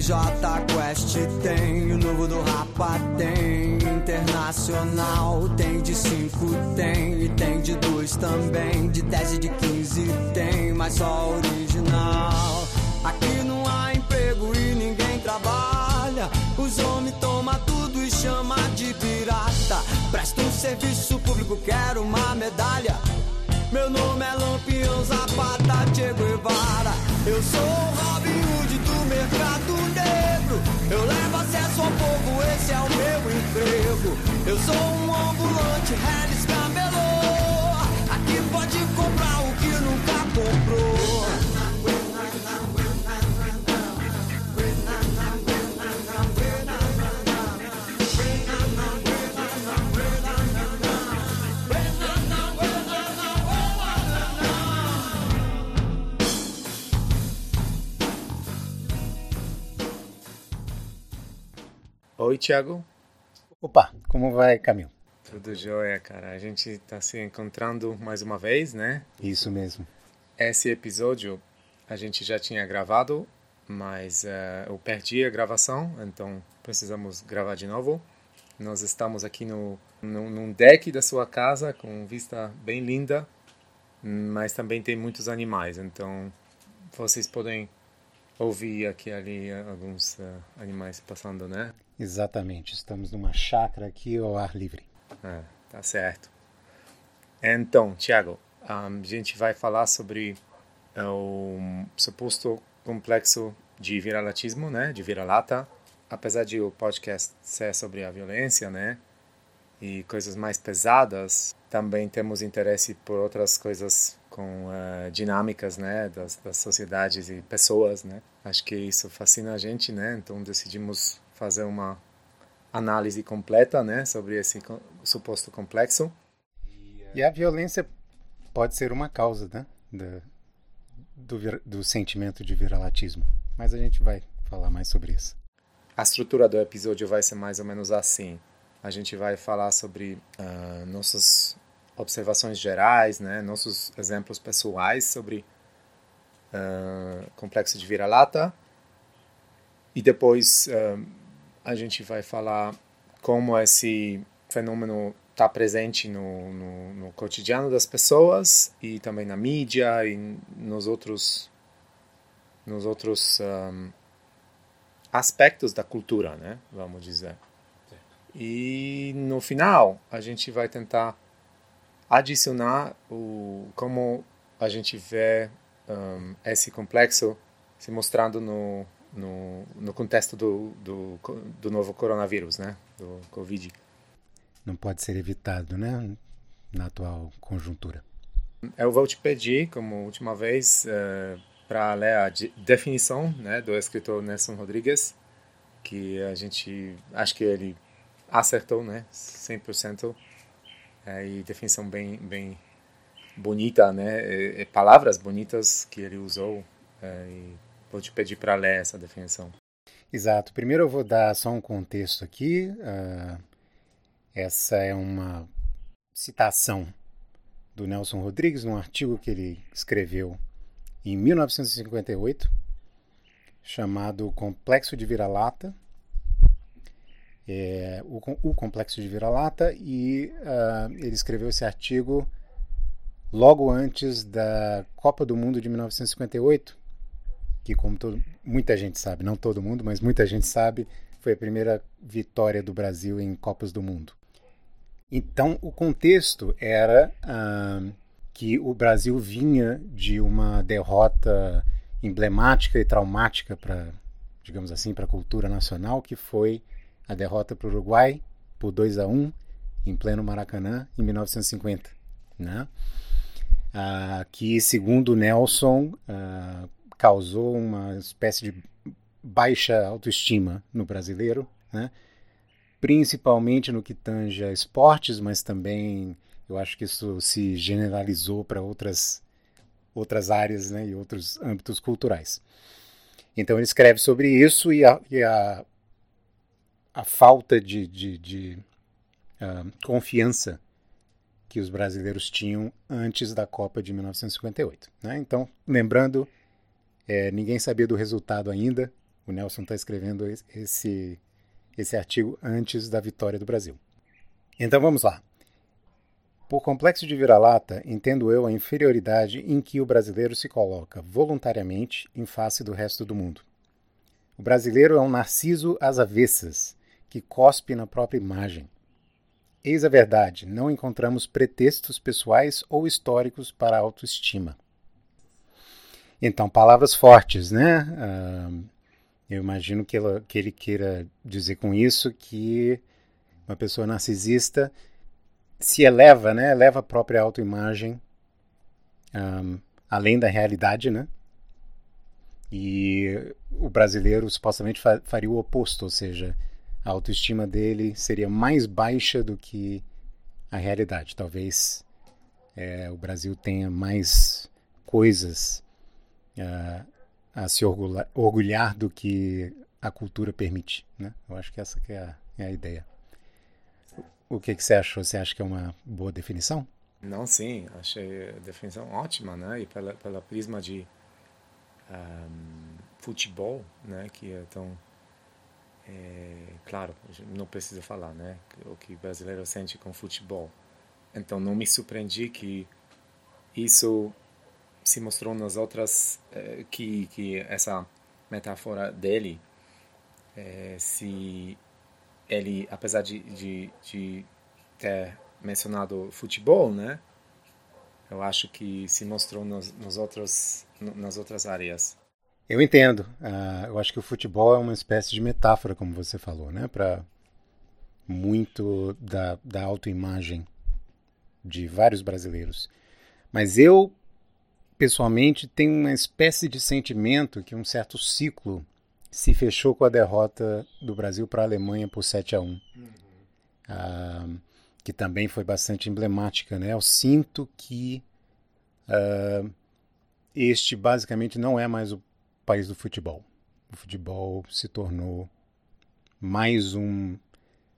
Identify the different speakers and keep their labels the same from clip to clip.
Speaker 1: J Quest, tem o novo do Rapa, tem Internacional, tem de 5, tem, e tem de 2 também, de 10 e de 15 tem, mas só original. Aqui não há emprego e ninguém trabalha, os homens tomam tudo e chama de pirata. Presta um serviço público, quero uma medalha. Meu nome é Lampião Zapata Diego Guevara. Eu sou o Robin Hood do mercado negro. Eu levo acesso ao povo, esse é o meu emprego. Eu sou um ambulante, Harris Camelô. Aqui pode comprar o que nunca comprou.
Speaker 2: Oi, Thiago.
Speaker 3: Opa, como vai, Camilo?
Speaker 2: Tudo jóia, cara. A gente está se encontrando mais uma vez, né?
Speaker 3: Isso mesmo.
Speaker 2: Esse episódio a gente já tinha gravado, mas uh, eu perdi a gravação, então precisamos gravar de novo. Nós estamos aqui no, no num deck da sua casa com vista bem linda, mas também tem muitos animais, então vocês podem ouvir aqui ali alguns uh, animais passando, né?
Speaker 3: Exatamente. Estamos numa chácara aqui ao ar livre.
Speaker 2: É, tá certo. Então, Tiago, um, a gente vai falar sobre o suposto complexo de viralatismo, né? De vira-lata. Apesar de o podcast ser sobre a violência, né? E coisas mais pesadas, também temos interesse por outras coisas com uh, dinâmicas, né? Das, das sociedades e pessoas, né? Acho que isso fascina a gente, né? Então decidimos fazer uma análise completa, né, sobre esse suposto complexo.
Speaker 3: E a violência pode ser uma causa, né, do, do, do sentimento de viralatismo. Mas a gente vai falar mais sobre isso.
Speaker 2: A estrutura do episódio vai ser mais ou menos assim. A gente vai falar sobre uh, nossas observações gerais, né, nossos exemplos pessoais sobre uh, complexo de vira-lata. E depois uh, a gente vai falar como esse fenômeno está presente no, no, no, cotidiano das pessoas e também na mídia e nos outros nos outros um, aspectos da cultura, né? Vamos dizer. E no final a gente vai tentar adicionar o como a gente vê um, esse complexo se mostrando no no, no contexto do, do, do novo coronavírus, né? Do Covid.
Speaker 3: Não pode ser evitado, né? Na atual conjuntura.
Speaker 2: Eu vou te pedir, como última vez, uh, eh, para ler a definição né, do escritor Nelson Rodrigues, que a gente acho que ele acertou, né? 100%. É, e definição bem, bem bonita, né? E palavras bonitas que ele usou. É, Vou te pedir para ler essa definição.
Speaker 3: Exato. Primeiro eu vou dar só um contexto aqui. Uh, essa é uma citação do Nelson Rodrigues num artigo que ele escreveu em 1958, chamado Complexo de Vira-Lata. É, o, o, Complexo de Vira-Lata, e uh, ele escreveu esse artigo logo antes da Copa do Mundo de 1958, que como todo, muita gente sabe, não todo mundo, mas muita gente sabe, foi a primeira vitória do Brasil em Copas do Mundo. Então, o contexto era ah, que o Brasil vinha de uma derrota emblemática e traumática para, digamos assim, para a cultura nacional, que foi a derrota para o Uruguai por 2 a 1 em pleno Maracanã em 1950, né? Ah, que segundo Nelson ah, causou uma espécie de baixa autoestima no brasileiro, né? principalmente no que tange a esportes, mas também eu acho que isso se generalizou para outras, outras áreas né? e outros âmbitos culturais. Então ele escreve sobre isso e a, e a, a falta de, de, de uh, confiança que os brasileiros tinham antes da Copa de 1958. Né? Então, lembrando é, ninguém sabia do resultado ainda. O Nelson está escrevendo esse, esse artigo antes da vitória do Brasil. Então vamos lá. Por complexo de vira-lata, entendo eu a inferioridade em que o brasileiro se coloca voluntariamente em face do resto do mundo. O brasileiro é um narciso às avessas, que cospe na própria imagem. Eis a verdade: não encontramos pretextos pessoais ou históricos para a autoestima. Então, palavras fortes, né? Uh, eu imagino que, ela, que ele queira dizer com isso que uma pessoa narcisista se eleva, né? Eleva a própria autoimagem um, além da realidade, né? E o brasileiro supostamente fa faria o oposto, ou seja, a autoestima dele seria mais baixa do que a realidade. Talvez é, o Brasil tenha mais coisas uh, a se orgulhar, orgulhar, do que a cultura permite. Né? Eu acho que essa que é, a, é a ideia. O que, que você achou? Você acha que é uma boa definição?
Speaker 2: Não, sim, achei a definição ótima, né? E pela, pela prisma de um, futebol, né? Que é tão é, claro, não preciso falar, né? O que o brasileiro sente com futebol. Então não me surpreendi que isso se mostrou nas outras eh, que que essa metáfora dele eh, se ele, apesar de, de, de ter mencionado futebol, né? Eu acho que se mostrou nos, nos outros, nas outras áreas.
Speaker 3: Eu entendo. Uh, eu acho que o futebol é uma espécie de metáfora, como você falou, né? Para muito da, da autoimagem de vários brasileiros. Mas eu, pessoalmente, tenho uma espécie de sentimento que um certo ciclo se fechou com a derrota do Brasil para a Alemanha por 7 a 1 uhum. ah, que também foi bastante emblemática. Né? Eu sinto que ah, este basicamente não é mais o país do futebol. O futebol se tornou mais um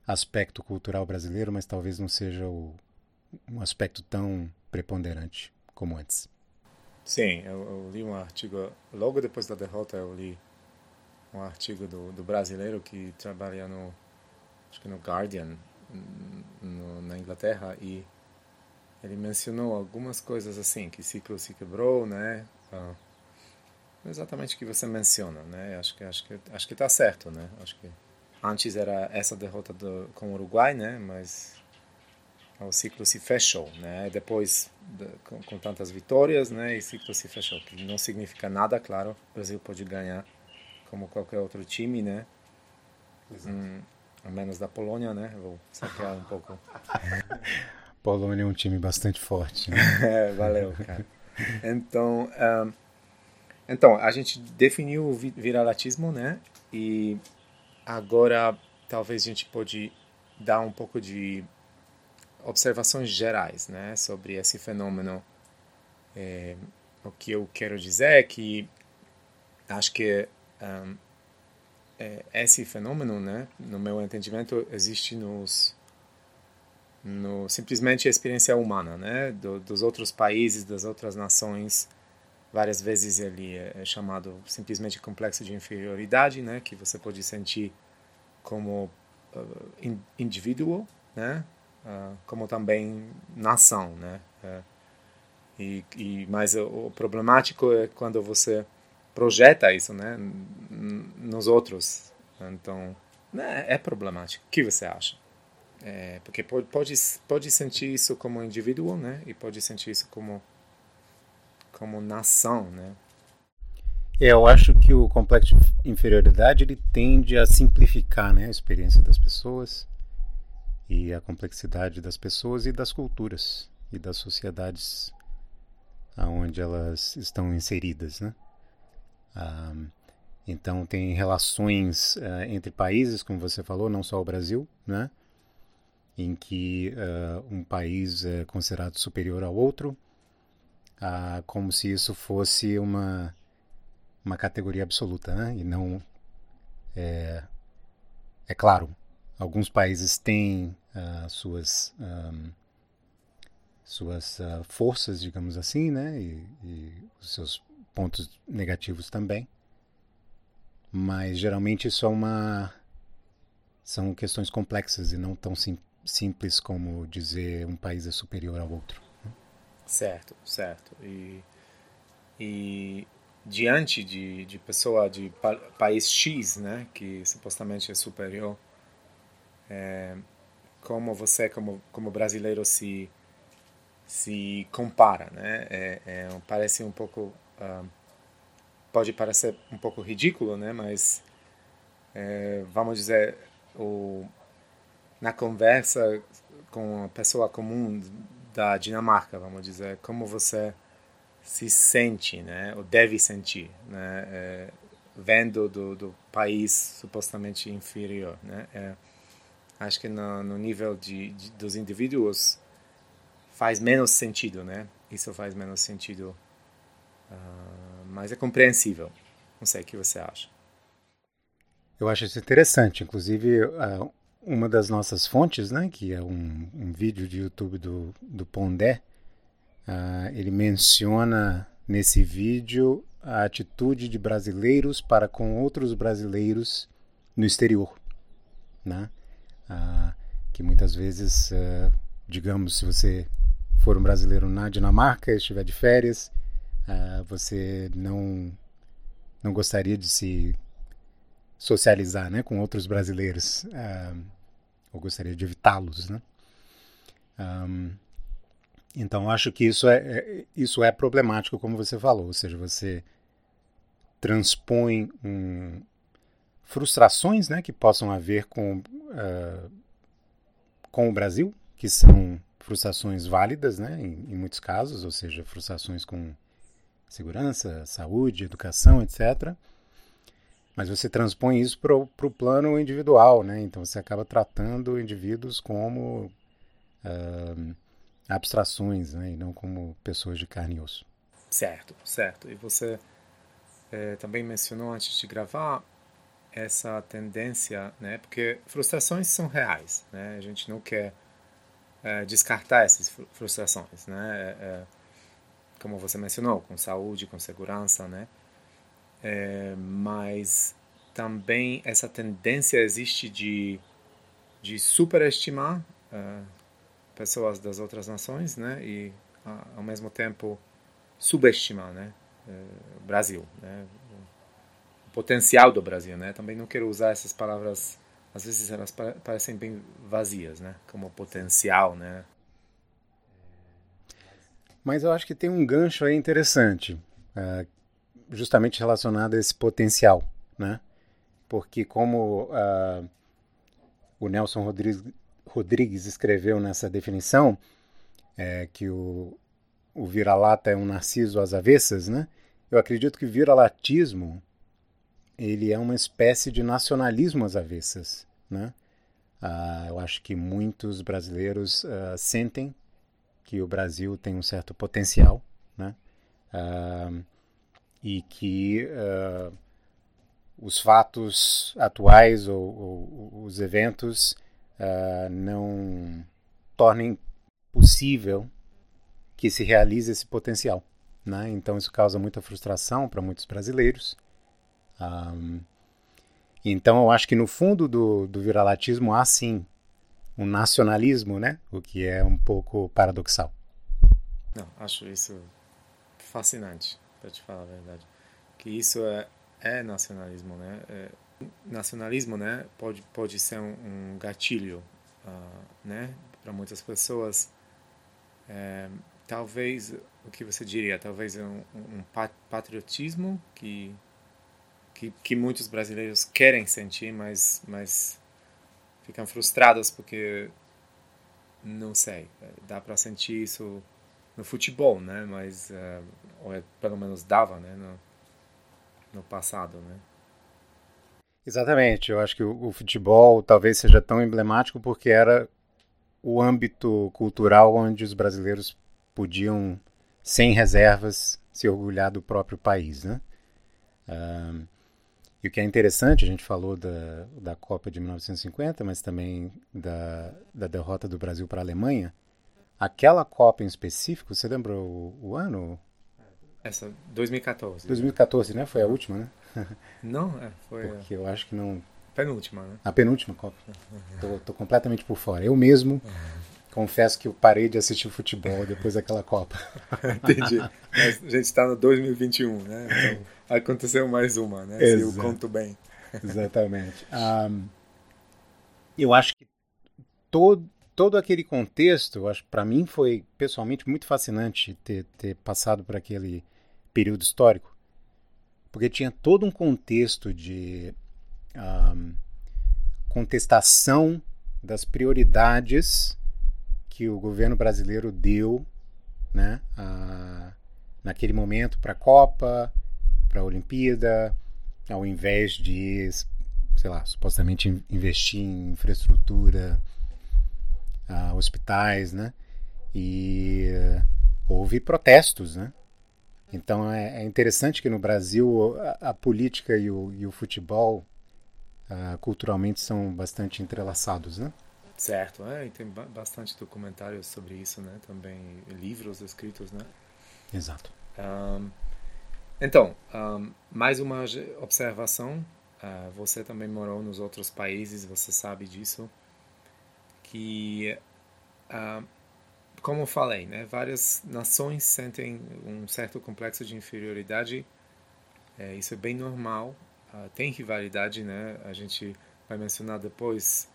Speaker 3: aspecto cultural brasileiro, mas talvez não seja o, um aspecto tão preponderante como antes.
Speaker 2: Sim, eu, eu li um artigo logo depois da derrota. Eu li um artigo do, do brasileiro que trabalha no acho que no Guardian no, na Inglaterra e ele mencionou algumas coisas assim que ciclo se quebrou né ah, exatamente o que você menciona né acho que acho que acho que está certo né acho que antes era essa derrota do, com o Uruguai né mas o ciclo se fechou né depois de, com, com tantas vitórias né e o ciclo se fechou que não significa nada claro o Brasil pode ganhar como qualquer outro time, né? Hum, a menos da Polônia, né? Vou saquear um pouco.
Speaker 3: Polônia é um time bastante forte. Né?
Speaker 2: é, valeu, cara. Então, um, então, a gente definiu o viralatismo, né? E agora talvez a gente pode dar um pouco de observações gerais, né? Sobre esse fenômeno. É, o que eu quero dizer é que acho que um, é, esse fenômeno, né, no meu entendimento, existe nos no simplesmente a experiência humana, né, Do, dos outros países, das outras nações. Várias vezes ele é, é chamado simplesmente complexo de inferioridade, né, que você pode sentir como uh, in, indivíduo, né, uh, como também nação, né. Uh, e, e mas o, o problemático é quando você projeta isso, né, nos outros. Então, né, é problemático. O que você acha? É, porque pode, pode, pode sentir isso como indivíduo, né, e pode sentir isso como como nação, né.
Speaker 3: É, eu acho que o complexo de inferioridade ele tende a simplificar, né, a experiência das pessoas e a complexidade das pessoas e das culturas e das sociedades aonde elas estão inseridas, né? Um, então, tem relações uh, entre países, como você falou, não só o Brasil, né? em que uh, um país é considerado superior ao outro, uh, como se isso fosse uma, uma categoria absoluta, né? e não. É, é claro, alguns países têm suas. Um, suas forças, digamos assim, né? E, e os seus pontos negativos também. Mas geralmente isso é uma são questões complexas e não tão sim, simples como dizer um país é superior ao outro.
Speaker 2: Certo, certo. E, e diante de, de pessoa de pa, país X, né, que supostamente é superior, é, como você, como, como brasileiro, se se compara, né? É, é, parece um pouco uh, pode parecer um pouco ridículo, né? Mas é, vamos dizer o na conversa com a pessoa comum da Dinamarca, vamos dizer, como você se sente, né? Ou deve sentir, né? É, vendo do, do país supostamente inferior, né? É, acho que no, no nível de, de, dos indivíduos faz menos sentido, né? Isso faz menos sentido, uh, mas é compreensível. Não sei o que você acha.
Speaker 3: Eu acho isso interessante. Inclusive, uh, uma das nossas fontes, né, que é um, um vídeo de YouTube do, do Pondé, uh, ele menciona nesse vídeo a atitude de brasileiros para com outros brasileiros no exterior, né? Uh, que muitas vezes, uh, digamos, se você for um brasileiro na Dinamarca, estiver de férias, você não não gostaria de se socializar, né, com outros brasileiros, uh, ou gostaria de evitá-los, né? Um, então acho que isso é, é, isso é problemático, como você falou, ou seja, você transpõe um, frustrações, né, que possam haver com uh, com o Brasil, que são frustrações válidas, né, em, em, muitos casos, ou seja, frustrações com segurança, saúde, educação, etc. Mas você transpõe isso para o plano individual, né? Então você acaba tratando indivíduos como uh, abstrações, né? E não como pessoas de carne e osso.
Speaker 2: Certo, certo. E você é, também mencionou antes de gravar essa tendência, né? Porque frustrações são reais, né? A gente não quer é, descartar essas frustrações, né? É, como você mencionou, com saúde, com segurança, né? É, mas também essa tendência existe de de superestimar é, pessoas das outras nações, né? E ao mesmo tempo subestimar, né? É, o Brasil, né? O potencial do Brasil, né? Também não quero usar essas palavras às vezes elas parecem bem vazias, né? Como potencial, né?
Speaker 3: Mas eu acho que tem um gancho aí interessante, uh, justamente relacionado a esse potencial, né? Porque como uh, o Nelson Rodrigues, escreveu nessa definição, é, que o, o vira-lata é um narciso às avessas, né? Eu acredito que vira-latismo ele é uma espécie de nacionalismo às avessas. Né? Uh, eu acho que muitos brasileiros uh, sentem que o Brasil tem um certo potencial né? Uh, e que os fatos atuais ou, ou os eventos não tornem possível que se realize esse potencial. Né? Então isso causa muita frustração para muitos brasileiros um, então eu acho que no fundo do, do viralatismo há sim um nacionalismo, né? O que é um pouco paradoxal.
Speaker 2: Não, acho isso fascinante, para te falar a verdade. Que isso é, é nacionalismo, né? É, nacionalismo, né? Pode pode ser um, um gatilho, uh, né? Para muitas pessoas. É, talvez o que você diria, talvez um, um patriotismo que que, que muitos brasileiros querem sentir, mas, mas ficam frustrados porque não sei, dá para sentir isso no futebol, né? Mas uh, ou é, pelo menos dava, né? No, no passado, né?
Speaker 3: Exatamente. Eu acho que o, o, futebol talvez seja tão emblemático porque era o âmbito cultural onde os brasileiros podiam, sem reservas, se orgulhar do próprio país, né? Uh, e o que é interessante, a gente falou da, da Copa de 1950, mas também da, da derrota do Brasil para a Alemanha. Aquela Copa em específico, você lembra o, o ano?
Speaker 2: Essa, 2014.
Speaker 3: 2014, né? Foi a última, né?
Speaker 2: Não, é, foi.
Speaker 3: Porque eu acho que não,
Speaker 2: penúltima, né?
Speaker 3: A penúltima Copa. Tô, tô completamente por fora. Eu mesmo confesso que eu parei de assistir futebol depois daquela Copa.
Speaker 2: Entendi. Mas a gente está no 2021, né? Então, aconteceu mais uma, né? Exato. Se eu conto bem.
Speaker 3: Exatamente. Um, eu acho que todo, todo aquele contexto, acho para mim foi pessoalmente muito fascinante ter, ter passado por aquele período histórico, porque tinha todo um contexto de um, contestação das prioridades que o governo brasileiro deu né, a, naquele momento para a Copa, para a Olimpíada, ao invés de, sei lá, supostamente investir em infraestrutura, uh, hospitais, né? E uh, houve protestos, né? Então é, é, interessante que no Brasil a, a política e o, e o futebol uh, culturalmente são bastante entrelaçados, né?
Speaker 2: Certo, é, e tem bastante documentários sobre isso, né? Também livros escritos, né?
Speaker 3: Exato.
Speaker 2: Um, então, um, mais uma observação. Uh, você também morou nos outros países, você sabe disso. Que, uh, como falei, né? Várias nações sentem um certo complexo de inferioridade. É, isso é bem normal. Uh, tem rivalidade, né? A gente vai mencionar depois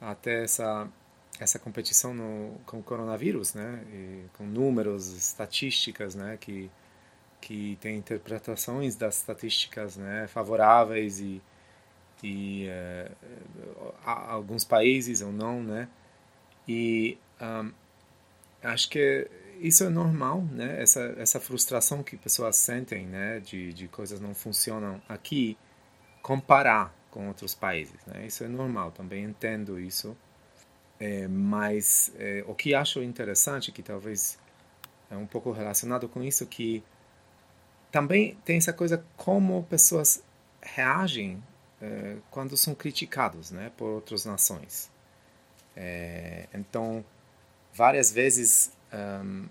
Speaker 2: até essa essa competição no, com o coronavírus, né, e com números, estatísticas, né, que que tem interpretações das estatísticas, né, favoráveis e e uh, alguns países ou não, né, e um, acho que isso é normal, né, essa essa frustração que pessoas sentem, né, de de coisas não funcionam aqui, comparar com outros países. Né? Isso é normal, também entendo isso. É, mas é, o que acho interessante, que talvez é um pouco relacionado com isso, que também tem essa coisa como pessoas reagem é, quando são criticados né, por outras nações. É, então, várias vezes, um,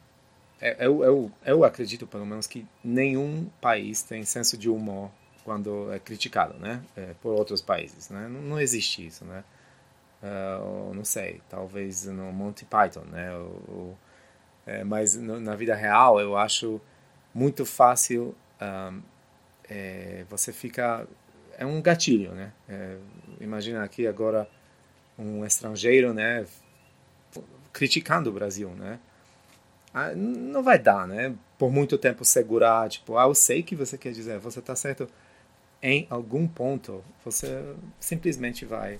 Speaker 2: é, eu, eu, eu acredito, pelo menos, que nenhum país tem senso de humor quando é criticado, né, é, por outros países, né? Não, não existe isso, né? Uh, não sei, talvez no Monty Python, né? O, é, mas no, na vida real eu acho muito fácil um, é, você fica é um gatilho, né? É, imagina aqui agora um estrangeiro, né? Criticando o Brasil, né? Ah, não vai dar, né? Por muito tempo segurar, tipo, ah, eu sei que você quer dizer, você está certo em algum ponto você simplesmente vai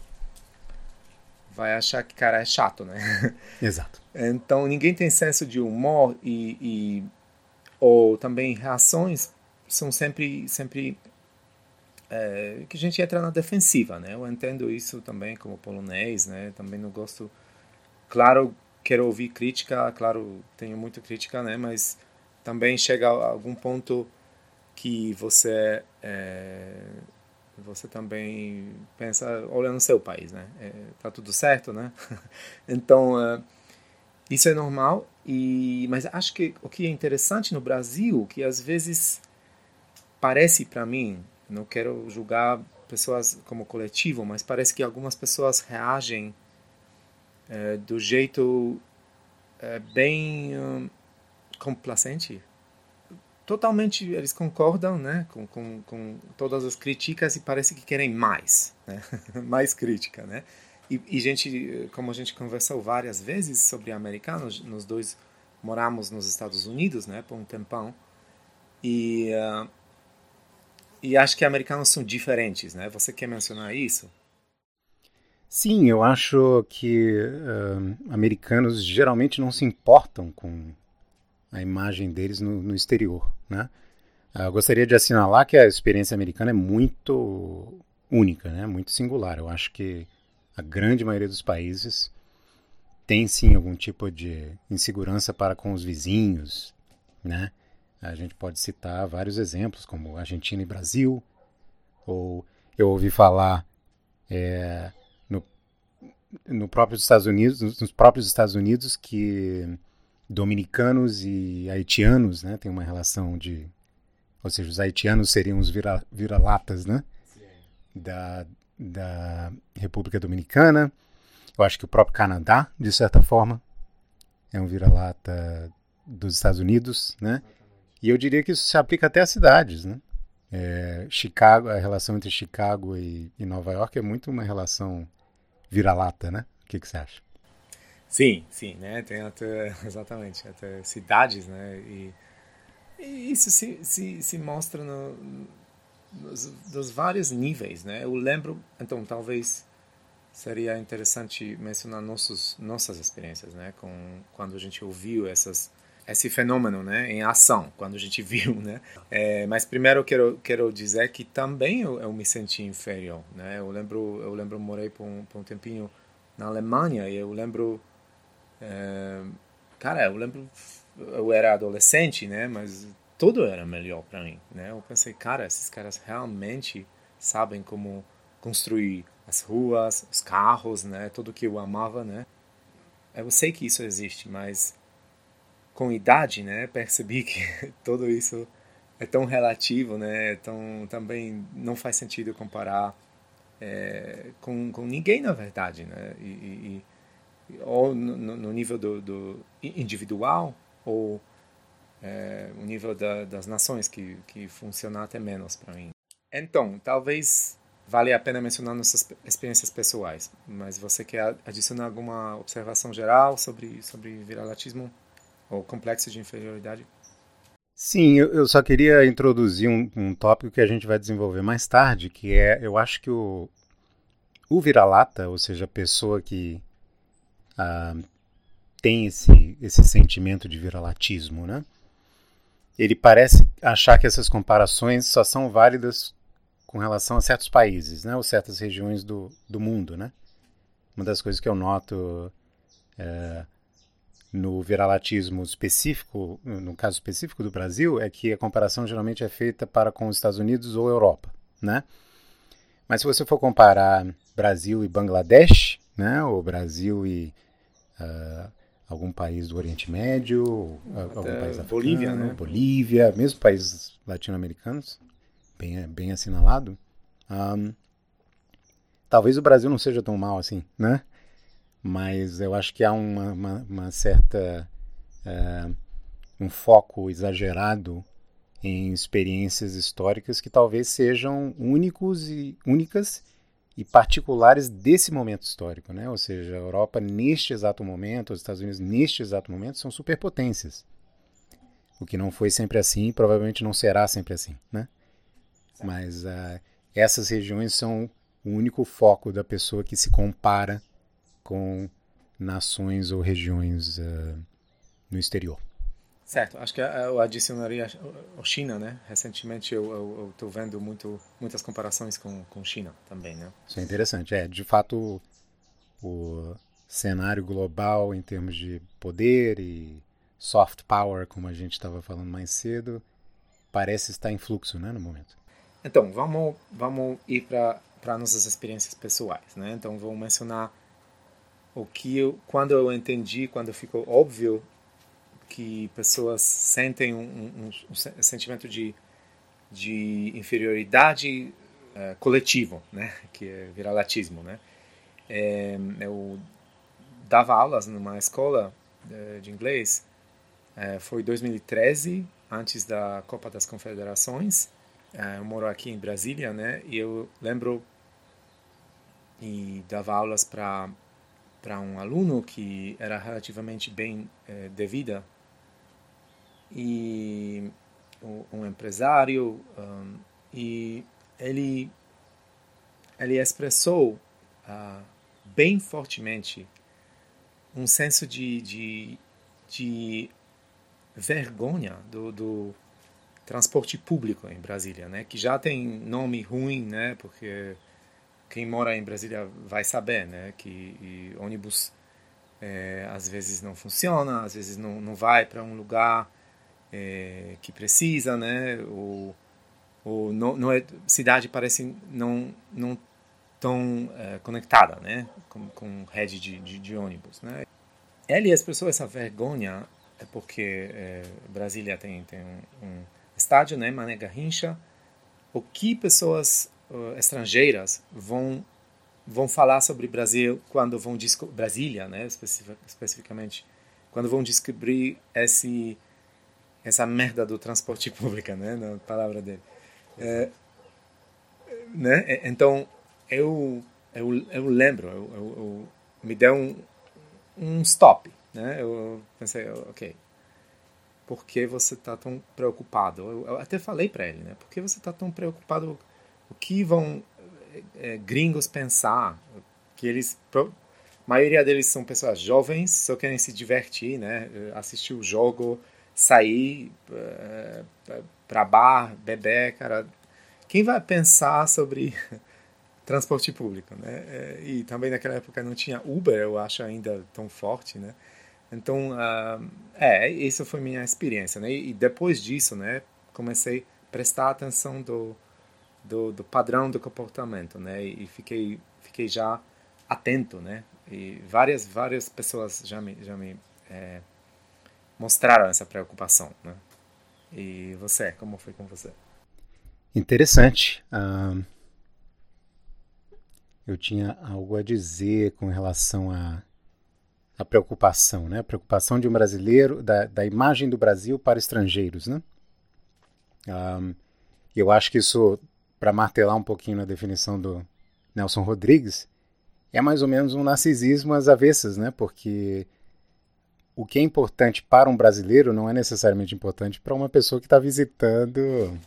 Speaker 2: vai achar que cara é chato, né?
Speaker 3: Exato.
Speaker 2: Então ninguém tem senso de humor e, e ou também reações são sempre sempre é, que a gente entra na defensiva, né? Eu entendo isso também como polonês, né? Também não gosto. Claro, quero ouvir crítica, claro, tenho muita crítica, né? Mas também chega a algum ponto que você é, você também pensa olha no seu país né é, tá tudo certo né então é, isso é normal e mas acho que o que é interessante no Brasil que às vezes parece para mim não quero julgar pessoas como coletivo mas parece que algumas pessoas reagem é, do jeito é, bem hum, complacente totalmente eles concordam né, com, com, com todas as críticas e parece que querem mais, né? mais crítica. Né? E, e, gente, como a gente conversou várias vezes sobre americanos, nós dois moramos nos Estados Unidos né, por um tempão, e, uh, e acho que americanos são diferentes. Né? Você quer mencionar isso?
Speaker 3: Sim, eu acho que uh, americanos geralmente não se importam com a imagem deles no, no exterior. Né? Ah, eu gostaria de assinalar que a experiência americana é muito única, né? muito singular. Eu acho que a grande maioria dos países tem sim algum tipo de insegurança para com os vizinhos. Né? A gente pode citar vários exemplos, como Argentina e Brasil, ou eu ouvi falar é, no, no próprio Estados Unidos, nos próprios Estados Unidos, que dominicanos e haitianos, né? Tem uma relação de, ou seja, os haitianos seriam os vira, vira-latas, né? Da da República Dominicana. Eu acho que o próprio Canadá, de certa forma, é um vira-lata dos Estados Unidos, né? E eu diria que isso se aplica até às cidades, né? É, Chicago, a relação entre Chicago e, e, Nova York é muito uma relação vira-lata, né? O que, que você acha?
Speaker 2: Sim, sim, né? Tem até, exatamente, até cidades, né? E, e isso se, se, se mostra no, nos, nos vários níveis, né? Eu lembro, então, talvez seria interessante mencionar nossos, nossas experiências, né? Com, quando a gente ouviu essas esse fenômeno, né, em ação, quando a gente viu, né. É, mas primeiro quero quero dizer que também eu, eu, me senti inferior, né. Eu lembro eu lembro morei por um, por um tempinho na Alemanha e eu lembro, é, cara, eu lembro eu era adolescente, né, mas tudo era melhor para mim, né. Eu pensei, cara, esses caras realmente sabem como construir as ruas, os carros, né, tudo que eu amava, né. Eu sei que isso existe, mas com idade, né, percebi que tudo isso é tão relativo, né, é tão também não faz sentido comparar é, com, com ninguém na verdade, né, e, e ou no, no, nível do, do, individual ou é, o nível da, das nações que que funciona até menos para mim. Então, talvez vale a pena mencionar nossas experiências pessoais, mas você quer adicionar alguma observação geral sobre sobre viralatismo? Ou complexo de inferioridade?
Speaker 3: Sim, eu, só queria introduzir um, um tópico que a gente vai desenvolver mais tarde, que é, eu acho que o, o vira-lata, ou seja, a pessoa que ah, tem esse, esse sentimento de viralatismo, né? Ele parece achar que essas comparações só são válidas com relação a certos países, né? Ou certas regiões do, do mundo, né? Uma das coisas que eu noto é, no viralatismo específico, no caso específico do Brasil, é que a comparação geralmente é feita para com os Estados Unidos ou Europa, né? Mas se você for comparar Brasil e Bangladesh, né, ou Brasil e uh, algum país do Oriente Médio, algum país africano, Bolívia, né? Bolívia, mesmo países latino-americanos, bem, bem assinalado, um, talvez o Brasil não seja tão mal assim, né? Mas eu acho que há uma, uma, uma certa uh, um foco exagerado em experiências históricas que talvez sejam únicos e únicas e particulares desse momento histórico, né? Ou seja, a Europa neste exato momento, os Estados Unidos neste exato momento são superpotências. O que não foi sempre assim, e provavelmente não será sempre assim, né? Mas uh, essas regiões são o único foco da pessoa que se compara com nações ou regiões uh, no exterior.
Speaker 2: Certo, acho que eu adicionaria a China, né? Recentemente eu estou vendo muito, muitas comparações com, com China também, né?
Speaker 3: Isso é interessante. É, de fato, o cenário global em termos de poder e soft power, como a gente estava falando mais cedo, parece estar em fluxo, né, no momento.
Speaker 2: Então, vamos, vamos ir para nossas experiências pessoais, né? Então, vou mencionar o que eu, quando eu entendi, quando ficou óbvio que pessoas sentem um, um, um sentimento de, de inferioridade uh, coletivo, né, que é viralatismo, né. É, eu dava aulas numa escola de, de inglês, é, foi 2013, antes da Copa das Confederações. Eu moro aqui em Brasília, né, e eu lembro e dava aulas para para um aluno que era relativamente bem eh, de vida e um empresário um, e ele ele expressou uh, bem fortemente um senso de, de, de vergonha do, do, transporte público em Brasília, né? Que já tem nome ruim, né? Porque quem mora em Brasília vai saber, né, que ônibus é, às vezes não funciona, às vezes não, não vai para um lugar é, que precisa, né, ou, ou não, não é, cidade parece não não tão é, conectada, né, com, com rede de, de, de, ônibus, né. Ele expressou essa vergonha é porque é, Brasília tem tem um, um estádio, né, Mané Garrincha, o que pessoas uh, estrangeiras vão vão falar sobre Brasil quando vão Brasília, né, especific, especificamente, quando vão descobrir esse essa merda do transporte público, né, na palavra dele. É, né? Então eu eu, eu lembro, eu, eu, eu me deu um, um stop, né? Eu pensei, ok, por que você está tão preocupado? Eu, eu até falei para ele, né? Por que você está tão preocupado? O que vão é, gringos pensar? Que eles, a maioria deles são pessoas jovens, só querem se divertir, né? Assistir o jogo, sair é, para bar, beber, cara. Quem vai pensar sobre transporte público, né? E também naquela época não tinha Uber, eu acho ainda tão forte, né? Então, uh, é, isso foi minha experiência, né? E depois disso, né, comecei a prestar atenção do, do, do padrão do comportamento, né? E fiquei, fiquei já atento, né? E várias, várias pessoas já me, já me é, mostraram essa preocupação, né? E você, como foi com você?
Speaker 3: Interessante. eu tinha algo a dizer com relação a a preocupação, né? A preocupação de um brasileiro, da, da imagem do Brasil para estrangeiros, né? Um, eu acho que isso, para martelar um pouquinho na definição do Nelson Rodrigues, é mais ou menos um narcisismo às avessas, né? Porque o que é importante para um brasileiro não é necessariamente importante para uma pessoa que está visitando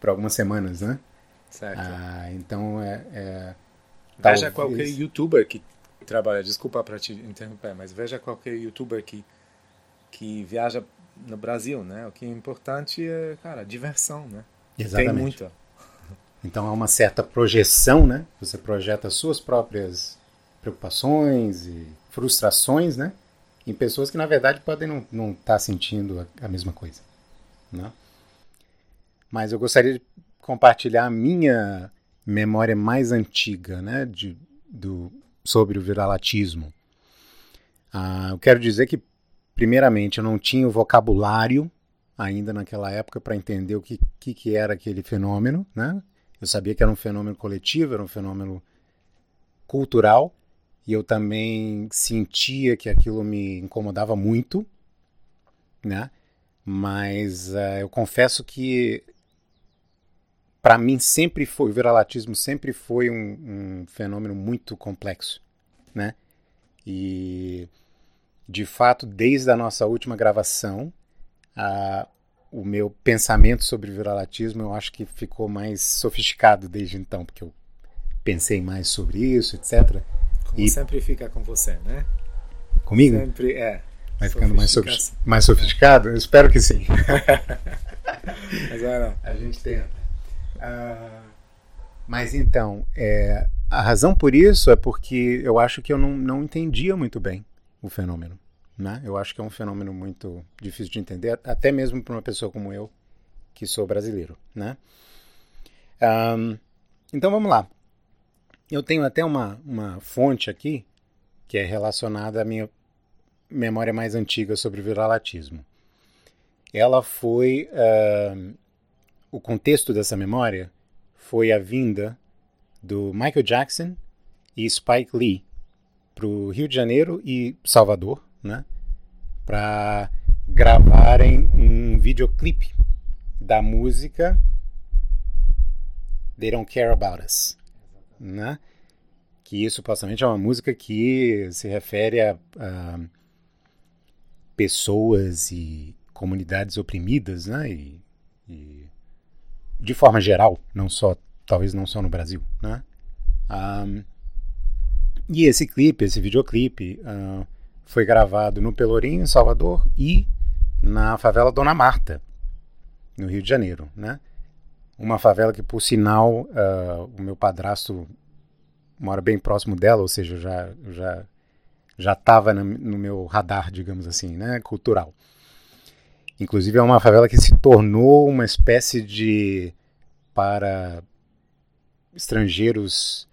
Speaker 3: por algumas semanas, né?
Speaker 2: Certo.
Speaker 3: Ah, então é, é
Speaker 2: Veja talvez... qualquer youtuber que trabalha, desculpa para te interromper, mas veja qualquer youtuber que, que viaja no Brasil, né? O que é importante é, cara, diversão, né?
Speaker 3: Exatamente.
Speaker 2: Tem muita.
Speaker 3: Então há uma certa projeção, né? Você projeta suas próprias preocupações e frustrações, né? Em pessoas que na verdade podem não estar não tá sentindo a, a, mesma coisa, né? Mas eu gostaria de compartilhar a minha memória mais antiga, né? De, do, sobre o viralatismo. Ah, eu quero dizer que, primeiramente, eu não tinha o vocabulário ainda naquela época para entender o que, que, que, era aquele fenômeno. Né? Eu sabia que era um fenômeno coletivo, era um fenômeno cultural, e eu também sentia que aquilo me incomodava muito, né? Mas uh, eu confesso que para mim sempre foi, o viralatismo sempre foi um, um, fenômeno muito complexo, né? E de fato, desde a nossa última gravação, a, o meu pensamento sobre viralatismo eu acho que ficou mais sofisticado desde então, porque eu pensei mais sobre isso, etc.
Speaker 2: Como e... sempre fica com você, né?
Speaker 3: Comigo?
Speaker 2: Sempre é.
Speaker 3: Vai ficando mais, mais sofisticado? Eu espero que sim.
Speaker 2: Mas a gente tenta.
Speaker 3: Uh, mas então, é, a razão por isso é porque eu acho que eu não, não entendia muito bem o fenômeno. Né? Eu acho que é um fenômeno muito difícil de entender, até mesmo para uma pessoa como eu, que sou brasileiro. Né? Um, então vamos lá. Eu tenho até uma, uma fonte aqui que é relacionada à minha memória mais antiga sobre viralatismo. Ela foi uh, o contexto dessa memória foi a vinda do Michael Jackson e Spike Lee para o Rio de Janeiro e Salvador, né, para gravarem um videoclipe da música They Don't Care About Us, né? Que supostamente é uma música que se refere a, a pessoas e comunidades oprimidas, né? E, e de forma geral, não só talvez não só no Brasil, né? Um, e esse clipe, esse videoclipe, uh, foi gravado no Pelourinho, em Salvador, e na favela Dona Marta, no Rio de Janeiro, né? Uma favela que, por sinal, uh, o meu padrasto mora bem próximo dela, ou seja, já já já estava no, meu radar, digamos assim, né? Cultural. Inclusive é uma favela que se tornou uma espécie de para estrangeiros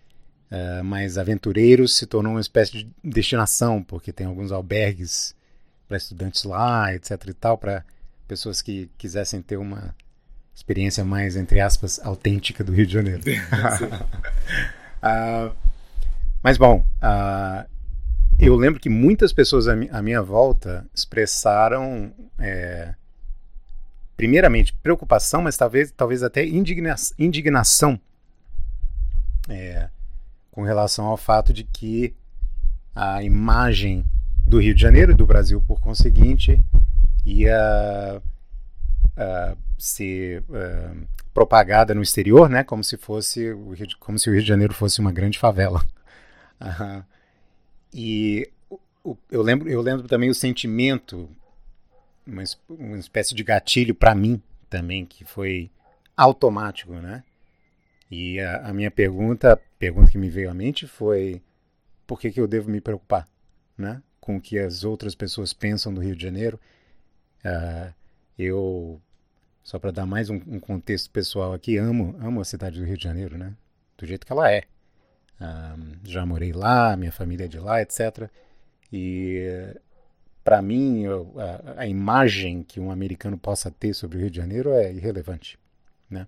Speaker 3: uh, mais aventureiros se tornou uma espécie de destinação, porque tem alguns albergues para estudantes lá, etc e tal, para pessoas que quisessem ter uma experiência mais, entre aspas, autêntica do Rio de Janeiro. uh, mas, bom, uh, eu lembro que muitas pessoas à, minha volta expressaram, é, primeiramente, preocupação, mas talvez, talvez até indigna indignação é, com relação ao fato de que a imagem do Rio de Janeiro e do Brasil, por conseguinte, ia uh, ser uh, propagada no exterior, né, como se fosse como se o Rio de Janeiro fosse uma grande favela. Uh, e eu lembro, eu lembro também o sentimento, uma, uma espécie de gatilho para mim também que foi automático, né? E a, a, minha pergunta, a pergunta que me veio à mente foi por que, que eu devo me preocupar, né? Com o que as outras pessoas pensam do Rio de Janeiro. Uh, eu, só para dar mais um, um, contexto pessoal aqui, amo, amo a cidade do Rio de Janeiro, né? Do jeito que ela é. Uh, já morei lá, minha família é de lá, etc. E para mim, eu, a, a imagem que um americano possa ter sobre o Rio de Janeiro é irrelevante, né?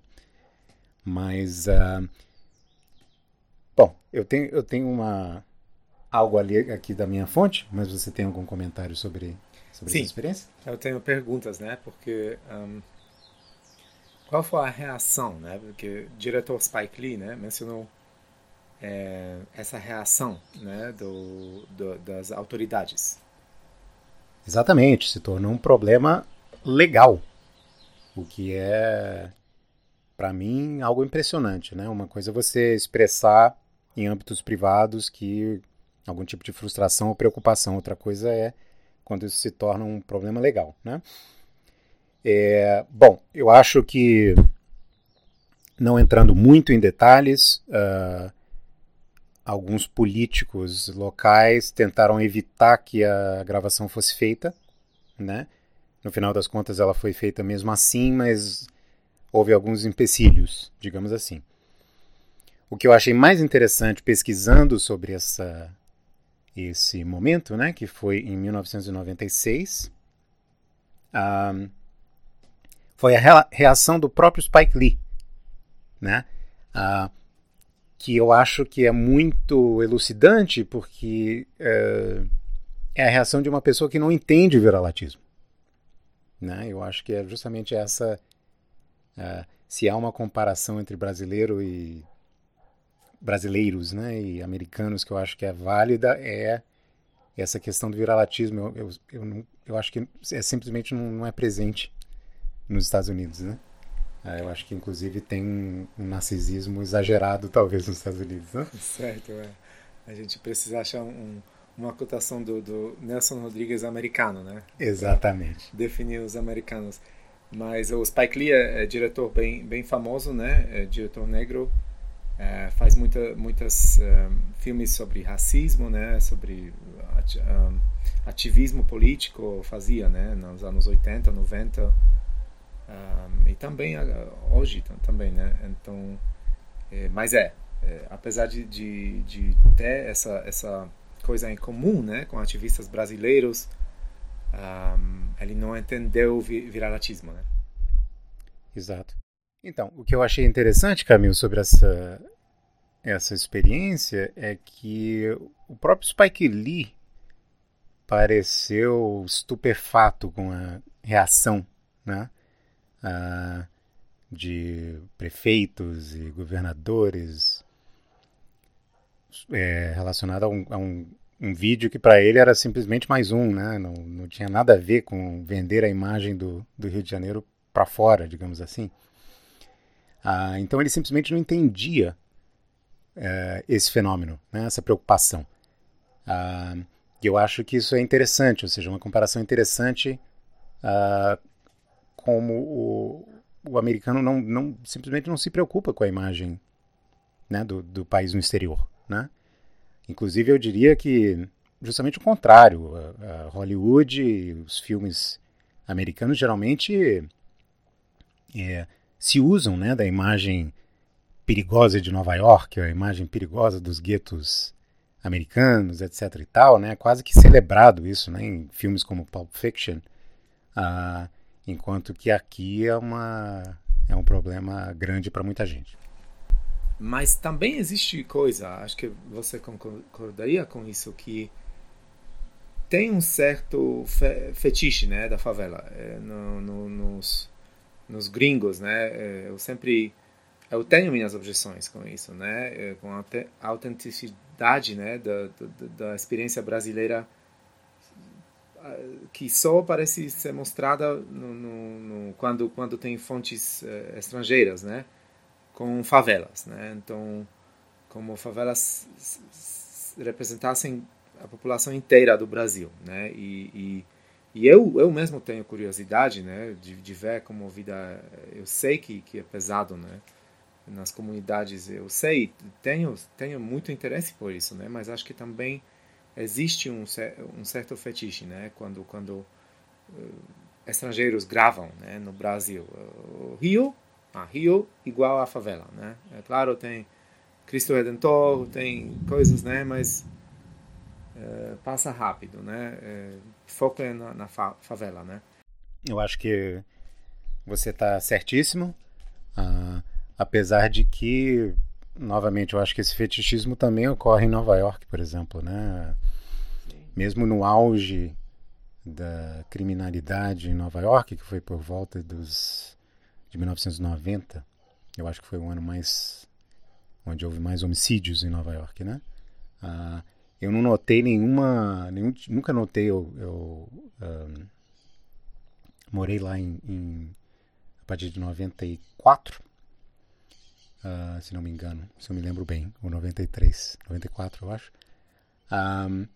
Speaker 3: Mas, uh, bom, eu tenho, eu tenho uma algo ali aqui da minha fonte, mas você tem algum comentário sobre, sobre
Speaker 2: Sim,
Speaker 3: essa experiência?
Speaker 2: eu tenho perguntas, né? Porque um, qual foi a reação, né? Porque o diretor Spike Lee, né, mencionou é, essa reação, né, do, do, das autoridades.
Speaker 3: Exatamente, se tornou um problema legal, o que é para mim, algo impressionante, né? Uma coisa é você expressar em âmbitos privados que algum tipo de frustração ou preocupação, outra coisa é quando isso se torna um problema legal, né? É, bom, eu acho que não entrando muito em detalhes, uh, alguns políticos locais tentaram evitar que a gravação fosse feita, né? No final das contas, ela foi feita mesmo assim, mas houve alguns empecilhos, digamos assim. O que eu achei mais interessante pesquisando sobre essa, esse momento, né, que foi em 1996, um, foi a reação do próprio Spike Lee, né, uh, que eu acho que é muito elucidante porque uh, é a reação de uma pessoa que não entende o viralatismo. Né? Eu acho que é justamente essa Uh, se há uma comparação entre brasileiro e brasileiros, né, e americanos que eu acho que é válida é essa questão do viralatismo. Eu, eu, eu, não, eu acho que é simplesmente não, não, é presente nos Estados Unidos, né? Uh, eu acho que inclusive tem um, um, narcisismo exagerado talvez nos Estados Unidos, né?
Speaker 2: Certo, é. A gente precisa achar um, uma cotação do, do Nelson Rodrigues americano, né?
Speaker 3: Exatamente.
Speaker 2: Definir os americanos. Mas o Spike Lee é, é diretor bem, bem famoso, né? É diretor negro. É, faz muita, muitas um, filmes sobre racismo, né? Sobre um, ativismo político, fazia, né? Nos anos 80, 90. Um, e também hoje também, né? Então, é, mas é, é, apesar de, de, de ter essa, essa coisa em comum, né? Com ativistas brasileiros, um, ele não entendeu o viralatismo, né?
Speaker 3: Exato. Então, o que eu achei interessante, Camilo, sobre essa, essa experiência é que o próprio Spike Lee pareceu estupefato com a reação né, de prefeitos e governadores é, relacionado a um, a um um vídeo que para ele era simplesmente mais um, né? Não, não tinha nada a ver com vender a imagem do, do Rio de Janeiro para fora, digamos assim. Ah, então ele simplesmente não entendia é, esse fenômeno, né? essa preocupação. Ah, e eu acho que isso é interessante, ou seja, uma comparação interessante ah, como o, o americano não, não, simplesmente não se preocupa com a imagem né, do, do país no exterior, né? Inclusive, eu diria que justamente o contrário. A, a Hollywood os filmes americanos geralmente é, se usam né, da imagem perigosa de Nova York, a imagem perigosa dos guetos americanos, etc. e tal, né? Quase que celebrado isso, né? Em filmes como Pulp Fiction, ah, enquanto que aqui é uma é um problema grande para muita gente.
Speaker 2: Mas também existe coisa, acho que você concordaria com isso, que tem um certo fe fetiche né, da favela é, no, no, nos, nos gringos. Né? É, eu sempre eu tenho minhas objeções com isso, né? É, com a autenticidade né, da, da, da experiência brasileira que só parece ser mostrada no, no, no, quando quando tem fontes uh, estrangeiras, né, com favelas, né. Então, como favelas representassem a população inteira do Brasil, né. E, e, e eu eu mesmo tenho curiosidade, né, de, de ver como vida. Eu sei que que é pesado, né, nas comunidades. Eu sei, tenho tenho muito interesse por isso, né. Mas acho que também existe um, um certo fetiche, né? Quando quando uh, estrangeiros gravam, né? No Brasil, Rio, ah, Rio igual a favela, né? É claro tem Cristo Redentor, tem coisas, né? Mas uh, passa rápido, né? foco é na, na fa favela, né?
Speaker 3: Eu acho que você está certíssimo, uh, apesar de que novamente, eu acho que esse fetichismo também ocorre em Nova York, por exemplo, né? Mesmo no auge da criminalidade em Nova York, que foi por volta dos de 1990, eu acho que foi o ano mais onde houve mais homicídios em Nova York, né? Ah, eu não notei nenhuma, nenhum, nunca notei eu, eu um, morei lá em, em a partir de 94 uh, se não me engano, se eu me lembro bem, o 93, 94 eu acho. Um,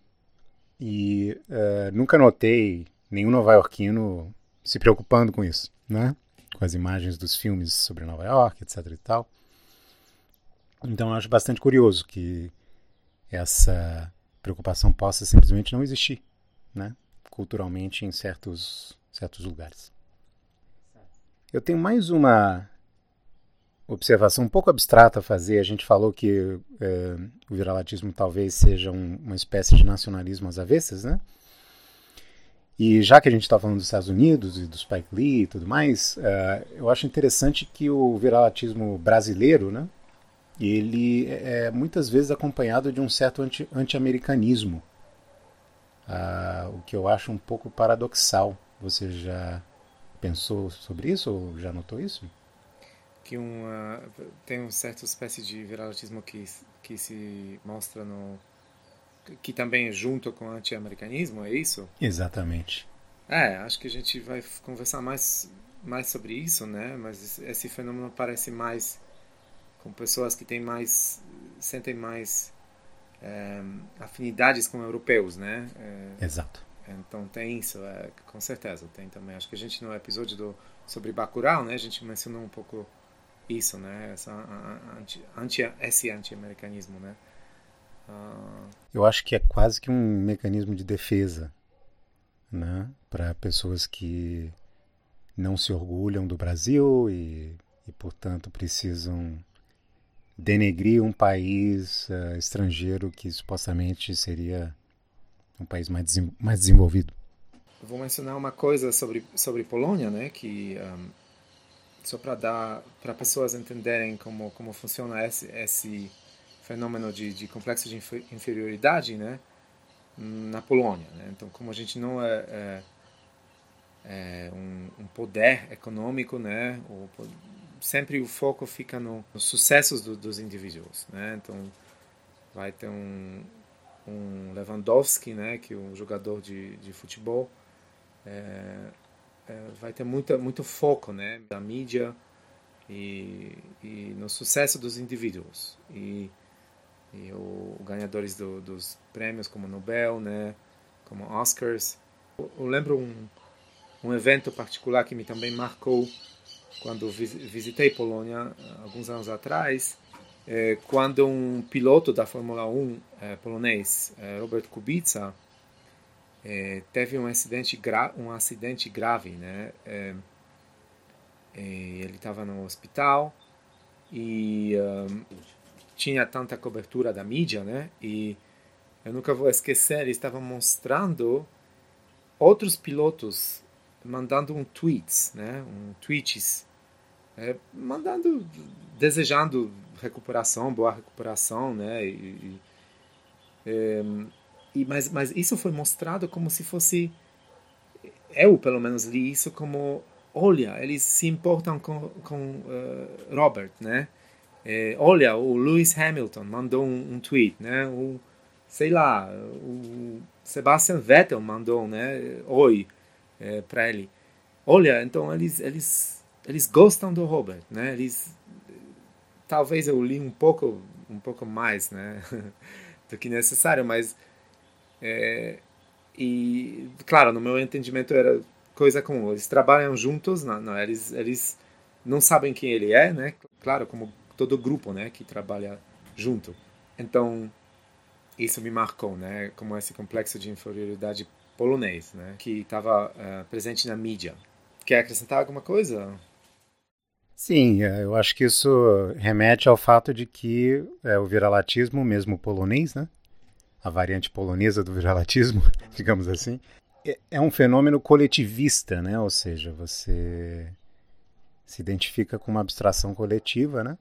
Speaker 3: e uh, nunca notei nenhum nova-iorquino se preocupando com isso, né? Com as imagens dos filmes sobre Nova York, etc e tal. Então eu acho bastante curioso que essa preocupação possa simplesmente não existir, né? Culturalmente em certos, certos lugares. Eu tenho mais uma observação um pouco abstrata a fazer. A gente falou que é, o viralatismo talvez seja um, uma espécie de nacionalismo às avessas, né? E já que a gente está falando dos Estados Unidos e do Spike Lee e tudo mais, uh, eu acho interessante que o viralatismo brasileiro, né? Ele é muitas vezes acompanhado de um certo anti, anti-americanismo, uh, o que eu acho um pouco paradoxal. Você já pensou sobre isso ou já notou isso?
Speaker 2: que uma, tem uma certa espécie de viralatismo que, que se mostra no que também é junto com o anti-americanismo, é isso?
Speaker 3: Exatamente.
Speaker 2: É, acho que a gente vai conversar mais mais sobre isso, né? Mas esse fenômeno parece mais com pessoas que têm mais sentem mais é, afinidades com europeus, né?
Speaker 3: É, Exato.
Speaker 2: Então tem isso, é, com certeza tem também. Acho que a gente no episódio do sobre Bacurau, né? A gente mencionou um pouco isso, né? Essa, anti, anti, esse anti-americanismo, né?
Speaker 3: Eu acho que é quase que um mecanismo de defesa, né? Para pessoas que não se orgulham do Brasil e, e portanto, precisam denegrir um país uh, estrangeiro que supostamente seria um país mais, mais desenvolvido.
Speaker 2: Eu vou mencionar uma coisa sobre sobre Polônia, né? Que um, só para dar para pessoas entenderem como como funciona esse esse fenômeno de, de complexo de inferioridade, né, na Polônia. Né? Então, como a gente não é, é, é um, um, poder econômico, né, o, sempre o foco fica no, nos sucessos do, dos indivíduos, né. Então, vai ter um, um Lewandowski, né, que é um jogador de, de futebol. É, é, vai ter muita, muito foco né, da mídia e, e no sucesso dos indivíduos. E, e o, ganhadores do, dos prêmios como Nobel, né, como Oscars. Eu, eu lembro um, um evento particular que me também marcou quando visitei Polônia alguns anos atrás, é, quando um piloto da Fórmula 1 é, polonês, é, Robert Kubica, teve um acidente, um acidente grave, né? Ele estava no hospital e um, tinha tanta cobertura da mídia, né? E eu nunca vou esquecer, eles estavam mostrando outros pilotos mandando um tweets, né? Um tweets é, mandando, desejando recuperação, boa recuperação, né? E, é, e, mas, mas isso foi mostrado como se fosse eu pelo menos li isso como olha eles se importam com, com uh, Robert né é, olha o Lewis Hamilton mandou um, um, tweet né? O sei lá o Sebastian Vettel mandou né? Oi é, para ele. Olha então eles eles eles gostam do Robert né? Eles talvez eu li um pouco um pouco mais né? Do que necessário mas é, e, claro, no meu entendimento era coisa comum. Eles trabalham juntos, não, não, eles, eles não sabem quem ele é, né? Claro, como todo grupo, né, que trabalha junto. Então, isso me marcou, né? Como esse complexo de inferioridade polonês, né? Que estava uh, eh, presente na mídia. Quer acrescentar alguma coisa?
Speaker 3: Sim, é, eu acho que isso remete ao fato de que é, o viralatismo, mesmo polonês, né? a variante polonesa do viralatismo, digamos assim, é, é um fenômeno coletivista, né? Ou seja, você se identifica com uma abstração coletiva, né?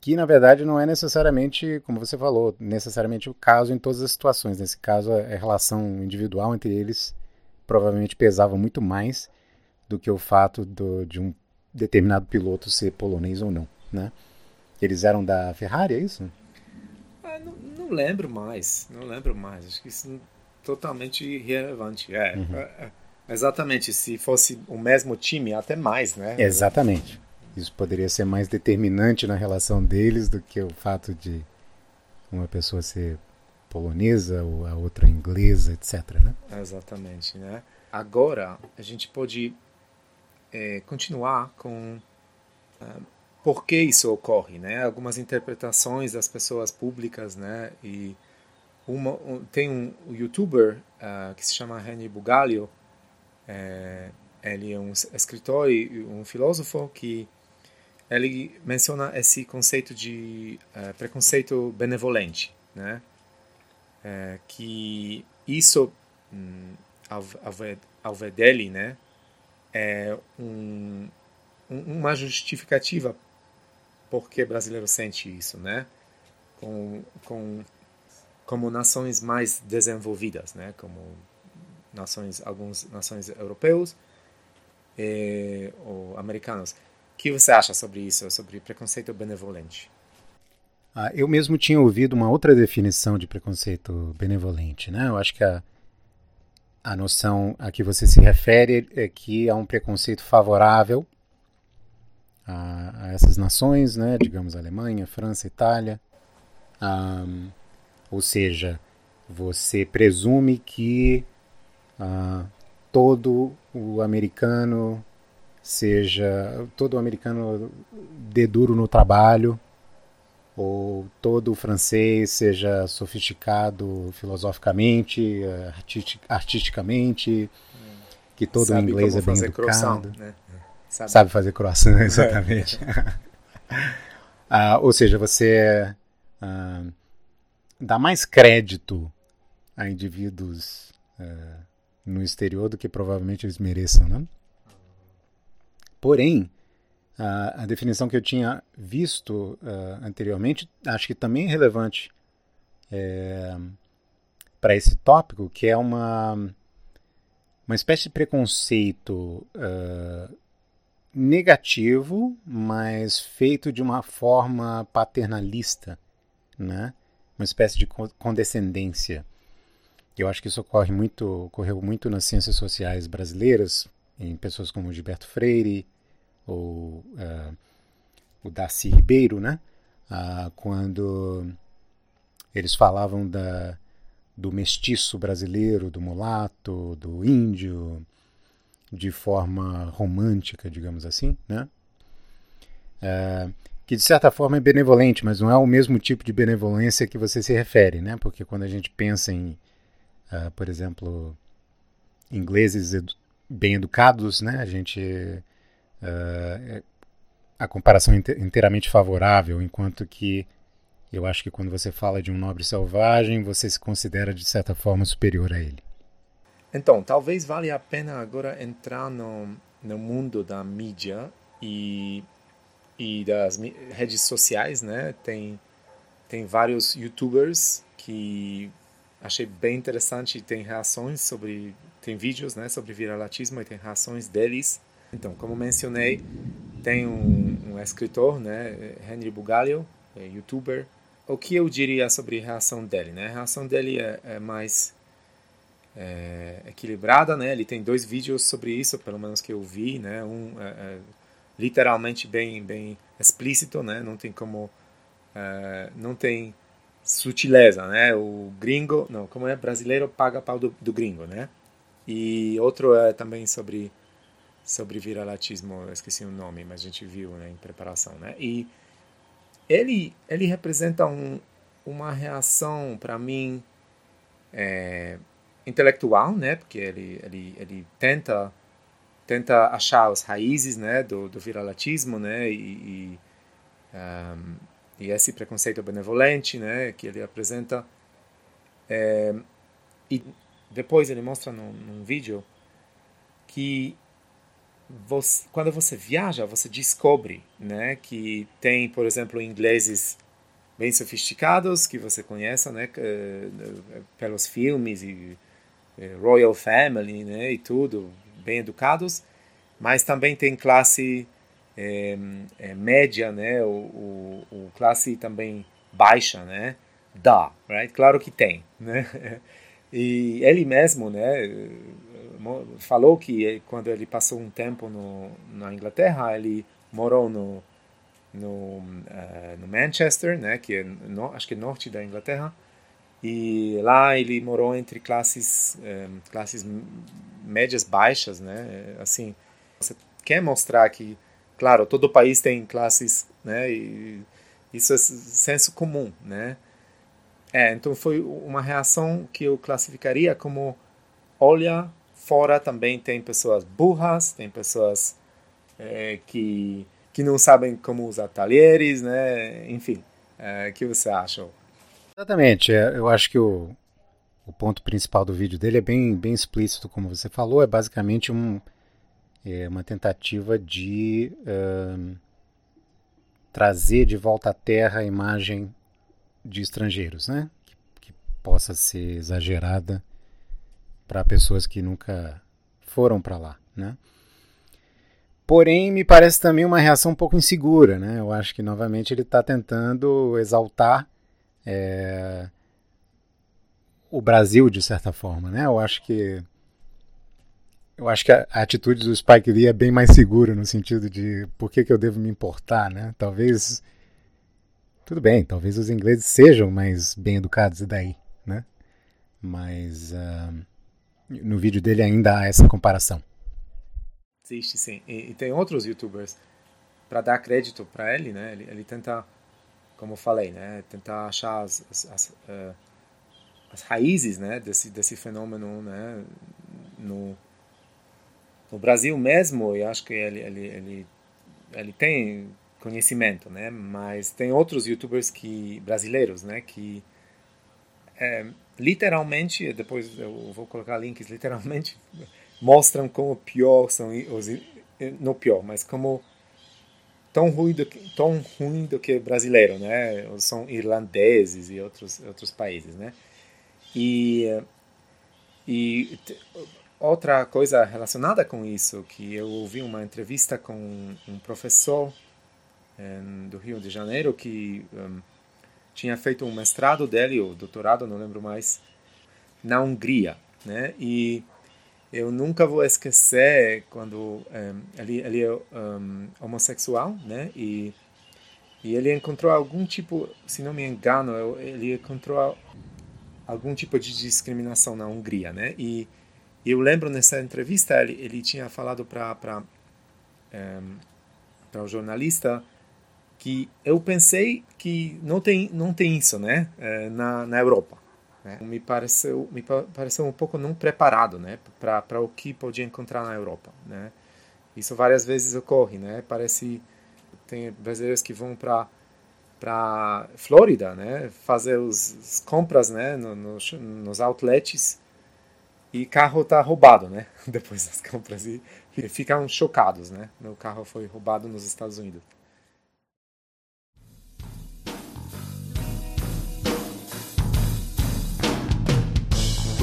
Speaker 3: Que na verdade não é necessariamente, como você falou, necessariamente o caso em todas as situações. Nesse caso, a relação individual entre eles provavelmente pesava muito mais do que o fato do, de um determinado piloto ser polonês ou não, né? Eles eram da Ferrari, é isso?
Speaker 2: não, não, lembro mais. Não lembro mais. Acho que isso é totalmente irrelevante. É, uhum. é, é, exatamente. Se fosse o mesmo time, até mais, né?
Speaker 3: Exatamente. Isso poderia ser mais determinante na relação deles do que o fato de uma pessoa ser polonesa ou a outra inglesa, etc. Né?
Speaker 2: Exatamente, né? Agora a gente pode é, continuar com uh, por que isso ocorre, né? Algumas interpretações das pessoas públicas, né? E uma, um, tem um, youtuber uh, que se chama Reni Bugalho, é, ele é um escritor e um filósofo que ele menciona esse conceito de uh, preconceito benevolente, né? É, que isso, um, ao, ao ver dele, né? É um, uma justificativa por que brasileiro sente isso, né? Com, com como nações mais desenvolvidas, né? Como nações, algumas nações europeus e, ou americanos. Que você acha sobre isso, sobre preconceito benevolente?
Speaker 3: Ah, eu mesmo tinha ouvido uma outra definição de preconceito benevolente, né? Eu acho que a, a noção a que você se refere é que há um preconceito favorável a, a essas nações, né, digamos Alemanha, França, Itália. Ou seja, você presume que uh, todo o americano seja todo americano dê duro no trabalho ou todo francês seja sofisticado filosoficamente, artistic, artisticamente, que todo
Speaker 2: Sabe
Speaker 3: inglês é bem educado.
Speaker 2: Croissant, né?
Speaker 3: Sabe, sabe fazer croissant, exatamente. ah, ou seja, você ah, dá mais crédito a indivíduos ah, no exterior do que provavelmente eles mereçam, né? Porém, a definição que eu tinha visto uh, anteriormente, acho que também é relevante é, para esse tópico, que é uma, uma espécie de preconceito uh, negativo, mas feito de uma forma paternalista, né? Uma espécie de condescendência. Eu acho que isso ocorre muito, ocorreu muito nas ciências sociais brasileiras, em pessoas como Gilberto Freire ou uh, o Darcy Ribeiro, né? Uh, quando eles falavam da, do mestiço brasileiro, do mulato, do índio, de forma romântica, digamos assim, né? É, que de certa forma é benevolente, mas não é o mesmo tipo de benevolência que você se refere, né? Porque quando a gente pensa em, uh, por exemplo, ingleses bem educados, né? A gente uh, a comparação é inteiramente favorável, enquanto que eu acho que quando você fala de um nobre selvagem, você se considera de certa forma superior a ele.
Speaker 2: Então, talvez valha a pena agora entrar no, no mundo da mídia e e das redes sociais, né? Tem tem vários YouTubers que achei bem interessante, tem reações sobre tem vídeos, né, sobre viralatismo e tem reações deles. Então, como mencionei, tem um, um escritor, né, Henry Bugalho, é youtuber. O que eu diria sobre a reação dele, né? A reação dele é, é mais é, equilibrada, né? Ele tem dois vídeos sobre isso, pelo menos que eu vi, né? Um é, é literalmente bem bem explícito, né? Não tem como é, não tem sutileza, né? O gringo, não, como é brasileiro paga pau do, do gringo, né? E outro é também sobre sobre viralatismo, eu esqueci o nome, mas a gente viu né, em preparação, né? E ele ele representa um, uma reação para mim é, intelectual, né? Porque ele ele ele tenta tenta achar as raízes, né, do, do viralatismo, né? E, e, um, e esse preconceito benevolente, né, que ele apresenta. É, e depois ele mostra num, num vídeo que você, quando você viaja, você descobre né, que tem, por exemplo, ingleses bem sofisticados que você conhece né, pelos filmes e Royal Family né, e tudo, bem educados, mas também tem classe é, é, média, né, o, o, o, classe também baixa, né, dá, right? Claro que tem, né, e ele mesmo, né, falou que quando ele passou um tempo no, na Inglaterra, ele morou no, no, uh, no Manchester, né, que é no, acho que é norte da Inglaterra, e lá ele morou entre classes um, eh, classes médias baixas, né, assim, você quer mostrar que, claro, todo país tem classes, né, e isso é senso comum, né, é, então foi uma reação que eu classificaria como olha fora também tem pessoas burras, tem pessoas é, que, que não sabem como usar talheres, né? Enfim, é, que você acha?
Speaker 3: Exatamente. É, eu acho que o, o ponto principal do vídeo dele é bem, bem explícito, como você falou. É basicamente um, é uma tentativa de uh, trazer de volta à Terra a imagem de estrangeiros, né? Que, que possa ser exagerada para pessoas que nunca foram para lá, né? Porém, me parece também uma reação um pouco insegura, né? Eu acho que novamente ele está tentando exaltar é, o Brasil de certa forma, né? Eu acho que eu acho que a, a, atitude do Spike Lee é bem mais segura no sentido de por que, que eu devo me importar, né? Talvez tudo bem, talvez os ingleses sejam mais bem educados e daí, né? Mas uh, no vídeo dele ainda há essa comparação.
Speaker 2: Existe sim. E, e tem outros youtubers para dar crédito para ele, né? Ele, ele, tenta, como eu falei, né? Tentar achar as, as, as, uh, as raízes, né? Desse desse fenômeno, né? No, no Brasil mesmo, eu acho que ele ele ele, ele tem conhecimento, né? Mas tem outros youtubers que brasileiros, né? Que é, literalmente, depois eu vou colocar links, literalmente mostram como pior são os não pior, mas como tão ruim do que, tão ruim do que brasileiro, né? São irlandeses e outros outros países, né? E e outra coisa relacionada com isso que eu ouvi uma entrevista com um professor do Rio de Janeiro que um, tinha feito um mestrado dele, ou doutorado, não lembro mais, na Hungria, né? E eu nunca vou esquecer quando um, ele, ele é um, homossexual, né? E, e ele encontrou algum tipo, se não me engano, ele encontrou algum tipo de discriminação na Hungria, né? E eu lembro nessa entrevista ele, ele tinha falado para para um, para o jornalista que eu pensei que não tem não tem isso né? É, na, na Europa né? me pareceu me pareceu um pouco não preparado né? Para para o que podia encontrar na Europa né? Isso várias vezes ocorre né? Parece tem brasileiros que vão para para Flórida né? Fazer os, as compras né? No, nos, nos outlets e carro tá roubado né? Depois das compras e, e chocados né? Meu carro foi roubado nos Estados Unidos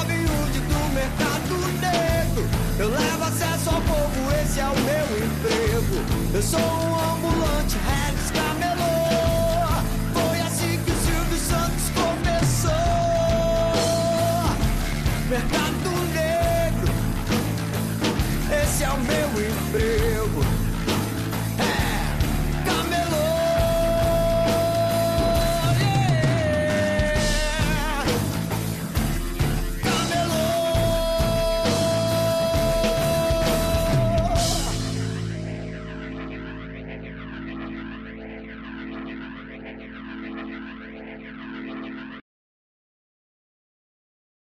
Speaker 1: do mercado negro. Eu levo acesso ao povo, esse é o meu emprego. Eu sou um ambulante, Regis Camelô. Foi assim que o Silvio Santos começou. Mercado negro, esse é o meu emprego.